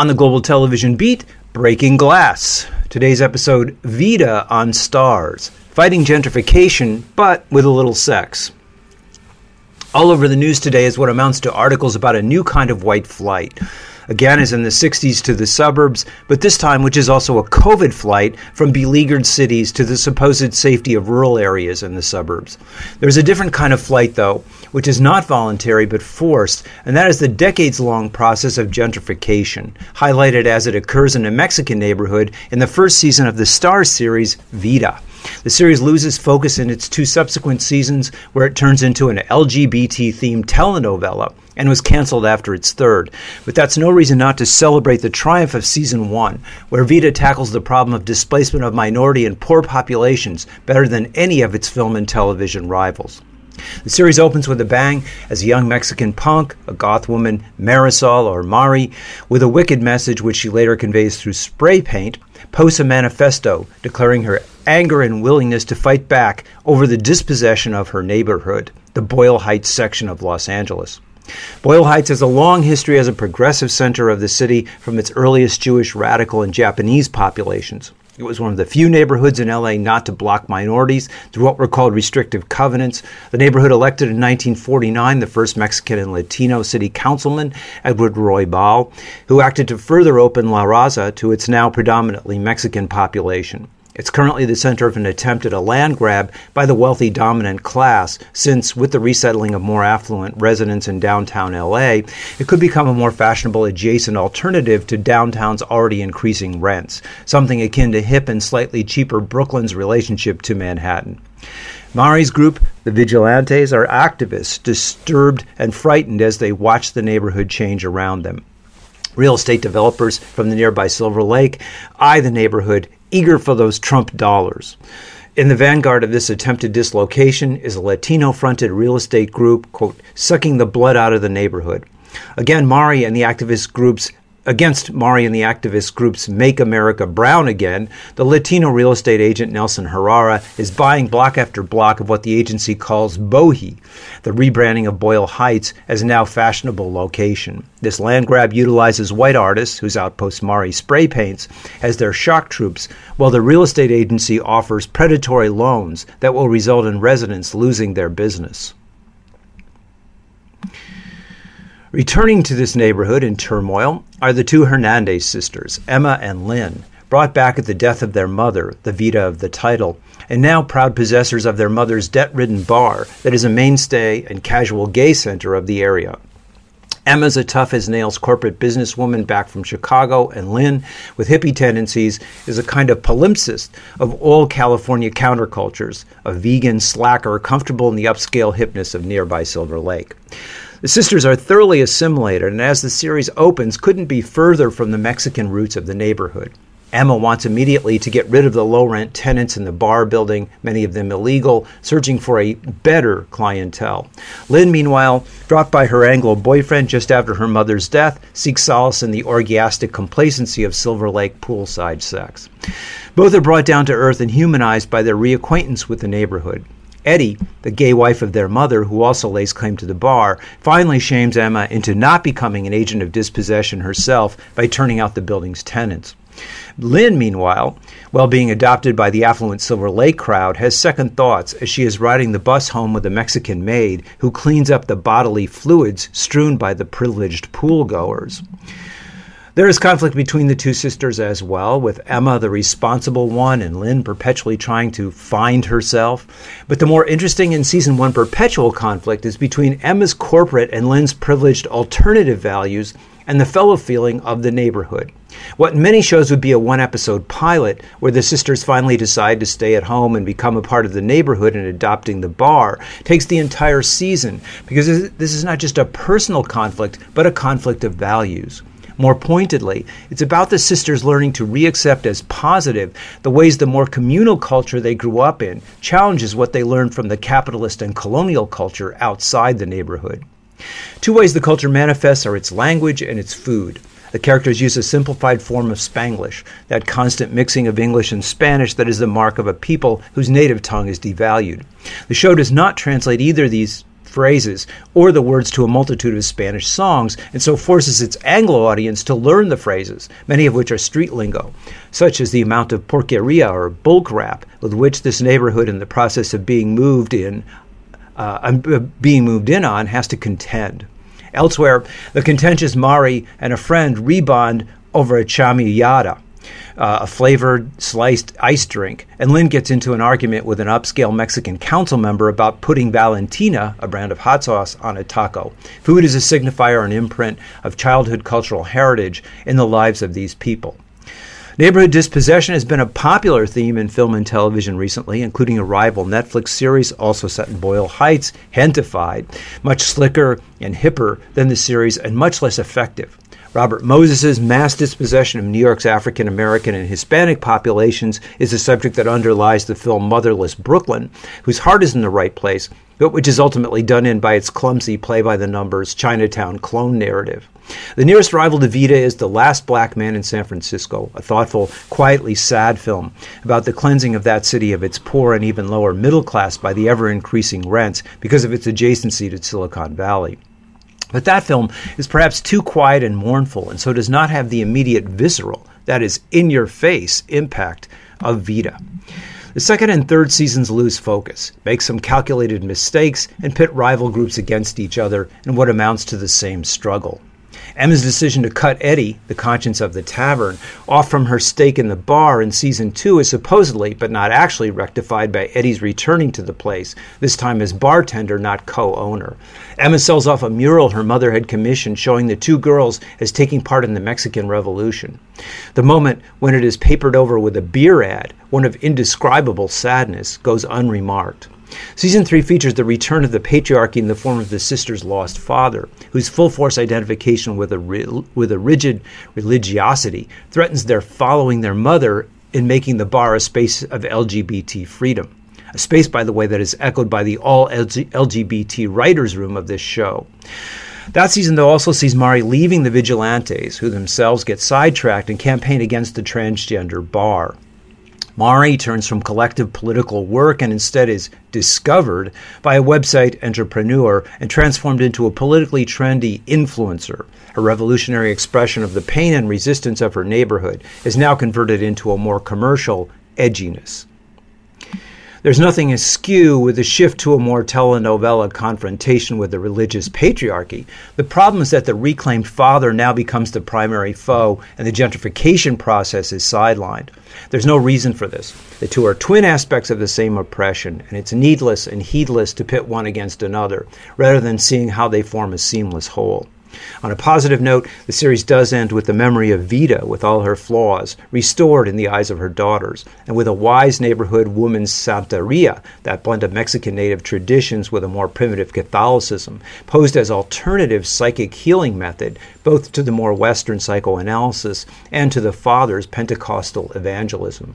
On the Global Television Beat, Breaking Glass. Today's episode Vida on Starz. fighting gentrification, but with a little sex. All over the news today is what amounts to articles about a new kind of white flight again is in the 60s to the suburbs, but this time, which is also a COVID flight from beleaguered cities to the supposed safety of rural areas in the suburbs. There's a different kind of flight, though, which is not voluntary but forced, and that is the decades long process of gentrification, highlighted as it occurs in a Mexican neighborhood in the first season of the Starz series Vida. The series loses focus in its two subsequent seasons, where it turns into an LGBT themed telenovela and was canceled after its third. But that's no reason not to celebrate the triumph of season one, where Vida tackles the problem of displacement of minority and poor populations better than any of its film and television rivals. The series opens with a bang as a young Mexican punk, a goth woman, Marisol or Mari, with a wicked message which she later conveys through spray paint, posts a manifesto declaring her anger and willingness to fight back over the dispossession of her neighborhood, the Boyle Heights section of Los Angeles. Boyle Heights has a long history as a progressive center of the city from its earliest Jewish, radical, and Japanese populations. It was one of the few neighborhoods in LA not to block minorities through what were called restrictive covenants. The neighborhood elected in 1949 the first Mexican and Latino city councilman, Edward Roybal, who acted to further open La Raza to its now predominantly Mexican population. It's currently the center of an attempt at a land grab by the wealthy dominant class, since, with the resettling of more affluent residents in downtown LA, it could become a more fashionable adjacent alternative to downtown's already increasing rents, something akin to hip and slightly cheaper Brooklyn's relationship to Manhattan. Mari's group, the Vigilantes, are activists, disturbed and frightened as they watch the neighborhood change around them. Real estate developers from the nearby Silver Lake eye the neighborhood eager for those Trump dollars. In the vanguard of this attempted dislocation is a Latino fronted real estate group, quote, sucking the blood out of the neighborhood. Again, Mari and the activist groups Against Mari and the activist group's Make America Brown Again, the Latino real estate agent Nelson Herrera is buying block after block of what the agency calls Bohi, the rebranding of Boyle Heights as a now fashionable location. This land grab utilizes white artists, whose outpost Mari spray paints, as their shock troops, while the real estate agency offers predatory loans that will result in residents losing their business. Returning to this neighborhood in turmoil are the two Hernandez sisters, Emma and Lynn, brought back at the death of their mother, the Vida of the title, and now proud possessors of their mother's debt ridden bar that is a mainstay and casual gay center of the area. Emma's a tough as nails corporate businesswoman back from Chicago, and Lynn, with hippie tendencies, is a kind of palimpsest of all California countercultures, a vegan slacker comfortable in the upscale hipness of nearby Silver Lake. The sisters are thoroughly assimilated, and as the series opens, couldn't be further from the Mexican roots of the neighborhood. Emma wants immediately to get rid of the low rent tenants in the bar building, many of them illegal, searching for a better clientele. Lynn, meanwhile, dropped by her Anglo boyfriend just after her mother's death, seeks solace in the orgiastic complacency of Silver Lake poolside sex. Both are brought down to earth and humanized by their reacquaintance with the neighborhood. Eddie, the gay wife of their mother, who also lays claim to the bar, finally shames Emma into not becoming an agent of dispossession herself by turning out the building's tenants. Lynn, meanwhile, while being adopted by the affluent Silver Lake crowd, has second thoughts as she is riding the bus home with a Mexican maid who cleans up the bodily fluids strewn by the privileged pool goers. There is conflict between the two sisters as well, with Emma the responsible one and Lynn perpetually trying to find herself. But the more interesting in season one perpetual conflict is between Emma's corporate and Lynn's privileged alternative values and the fellow feeling of the neighborhood. What in many shows would be a one episode pilot, where the sisters finally decide to stay at home and become a part of the neighborhood and adopting the bar, takes the entire season because this is not just a personal conflict, but a conflict of values. More pointedly, it's about the sisters learning to reaccept as positive the ways the more communal culture they grew up in challenges what they learned from the capitalist and colonial culture outside the neighborhood. Two ways the culture manifests are its language and its food. The characters use a simplified form of Spanglish, that constant mixing of English and Spanish that is the mark of a people whose native tongue is devalued. The show does not translate either these phrases or the words to a multitude of Spanish songs, and so forces its Anglo audience to learn the phrases, many of which are street lingo, such as the amount of porqueria or bullcrap with which this neighborhood in the process of being moved in uh, being moved in on has to contend. Elsewhere, the contentious Mari and a friend rebond over a chamoyada, uh, a flavored sliced ice drink, and Lynn gets into an argument with an upscale Mexican council member about putting Valentina, a brand of hot sauce, on a taco. Food is a signifier and imprint of childhood cultural heritage in the lives of these people. Neighborhood dispossession has been a popular theme in film and television recently, including a rival Netflix series also set in Boyle Heights, Gentefied, much slicker and hipper than the series and much less effective. Robert Moses's mass dispossession of New York's African American and Hispanic populations is a subject that underlies the film Motherless Brooklyn, whose heart is in the right place, but which is ultimately done in by its clumsy play by the numbers Chinatown clone narrative. The nearest rival to Vida is The Last Black Man in San Francisco, a thoughtful, quietly sad film about the cleansing of that city of its poor and even lower middle class by the ever increasing rents because of its adjacency to Silicon Valley. But that film is perhaps too quiet and mournful, and so does not have the immediate visceral, that is, in your face impact of Vida. The second and third seasons lose focus, make some calculated mistakes, and pit rival groups against each other in what amounts to the same struggle. Emma's decision to cut Eddie, the conscience of the tavern, off from her stake in the bar in season two is supposedly, but not actually, rectified by Eddie's returning to the place, this time as bartender, not co owner. Emma sells off a mural her mother had commissioned showing the two girls as taking part in the Mexican Revolution. The moment when it is papered over with a beer ad, one of indescribable sadness, goes unremarked. Season 3 features the return of the patriarchy in the form of the sister's lost father, whose full force identification with a, with a rigid religiosity threatens their following their mother in making the bar a space of LGBT freedom. A space, by the way, that is echoed by the all LGBT writers' room of this show. That season, though, also sees Mari leaving the vigilantes, who themselves get sidetracked and campaign against the transgender bar. Mari turns from collective political work and instead is discovered by a website entrepreneur and transformed into a politically trendy influencer. A revolutionary expression of the pain and resistance of her neighborhood is now converted into a more commercial edginess. There's nothing askew with the shift to a more telenovela confrontation with the religious patriarchy. The problem is that the reclaimed father now becomes the primary foe, and the gentrification process is sidelined. There's no reason for this. The two are twin aspects of the same oppression, and it's needless and heedless to pit one against another, rather than seeing how they form a seamless whole. On a positive note, the series does end with the memory of Vida, with all her flaws, restored in the eyes of her daughters, and with a wise neighborhood woman's Santeria, that blend of Mexican native traditions with a more primitive Catholicism, posed as alternative psychic healing method, both to the more Western psychoanalysis and to the Father's Pentecostal evangelism.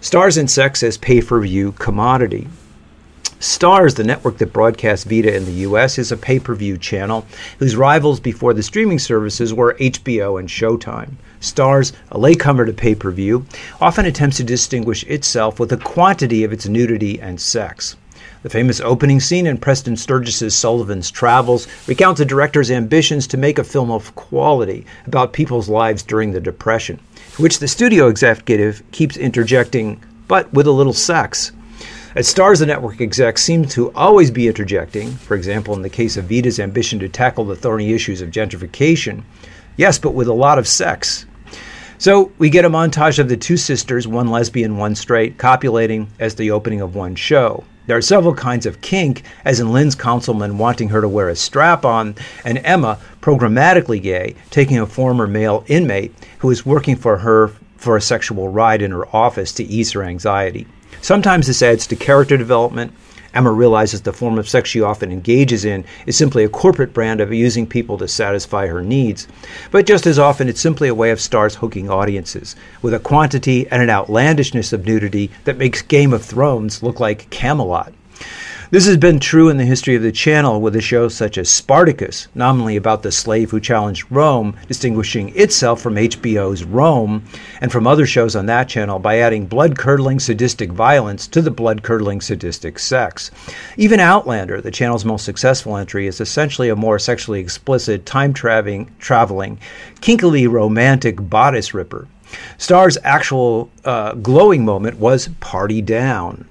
Starz and Sex as pay per view commodity. Starz, the network that broadcasts Vida in the US, is a pay per view channel whose rivals before the streaming services were HBO and Showtime. Starz, a latecomer to pay per view, often attempts to distinguish itself with the quantity of its nudity and sex. The famous opening scene in Preston Sturges's Sullivan's Travels recounts the director's ambitions to make a film of quality about people's lives during the Depression, which the studio executive keeps interjecting, but with a little sex. At Starz, the network execs seem to always be interjecting, for example, in the case of Vida's ambition to tackle the thorny issues of gentrification, yes, but with a lot of sex. So we get a montage of the two sisters, one lesbian, one straight, copulating as the opening of one show. There are several kinds of kink, as in Lynn's councilman wanting her to wear a strap on, and Emma, programmatically gay, taking a former male inmate who is working for her for a sexual ride in her office to ease her anxiety. Sometimes this adds to character development. Emma realizes the form of sex she often engages in is simply a corporate brand of using people to satisfy her needs. But just as often, it's simply a way of Starz hooking audiences, with a quantity and an outlandishness of nudity that makes Game of Thrones look like Camelot. This has been true in the history of the channel with a show such as Spartacus, nominally about the slave who challenged Rome, distinguishing itself from HBO's Rome and from other shows on that channel by adding blood curdling sadistic violence to the blood curdling sadistic sex. Even Outlander, the channel's most successful entry, is essentially a more sexually explicit, time traveling, kinkily romantic bodice ripper. Starz's actual uh, glowing moment was Party Down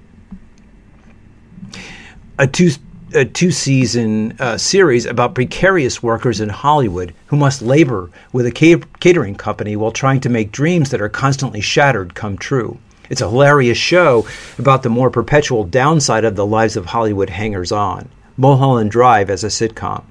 a two a two season uh, series about precarious workers in Hollywood who must labor with a catering company while trying to make dreams that are constantly shattered come true. It's a hilarious show about the more perpetual downside of the lives of Hollywood hangers on. Mulholland Drive as a sitcom.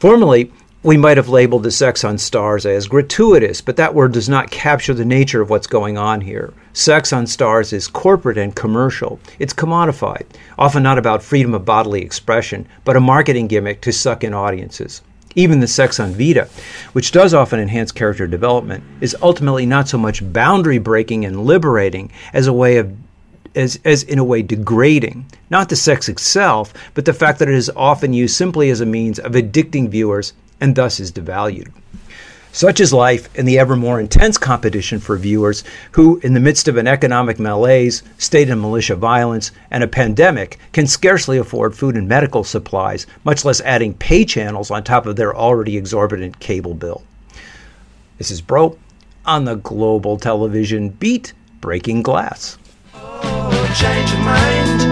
Formerly, we might have labeled the sex on Starz as gratuitous, but that word does not capture the nature of what's going on here. Sex on Starz is corporate and commercial. It's commodified, often not about freedom of bodily expression, but a marketing gimmick to suck in audiences. Even the sex on Vida, which does often enhance character development, is ultimately not so much boundary breaking and liberating as a way of as, as in a way degrading, not the sex itself, but the fact that it is often used simply as a means of addicting viewers and thus is devalued. Such is life in the ever more intense competition for viewers who, in the midst of an economic malaise, state and militia violence, and a pandemic, can scarcely afford food and medical supplies, much less adding pay channels on top of their already exorbitant cable bill. This is Broe on the global television beat Breaking Glass. Oh,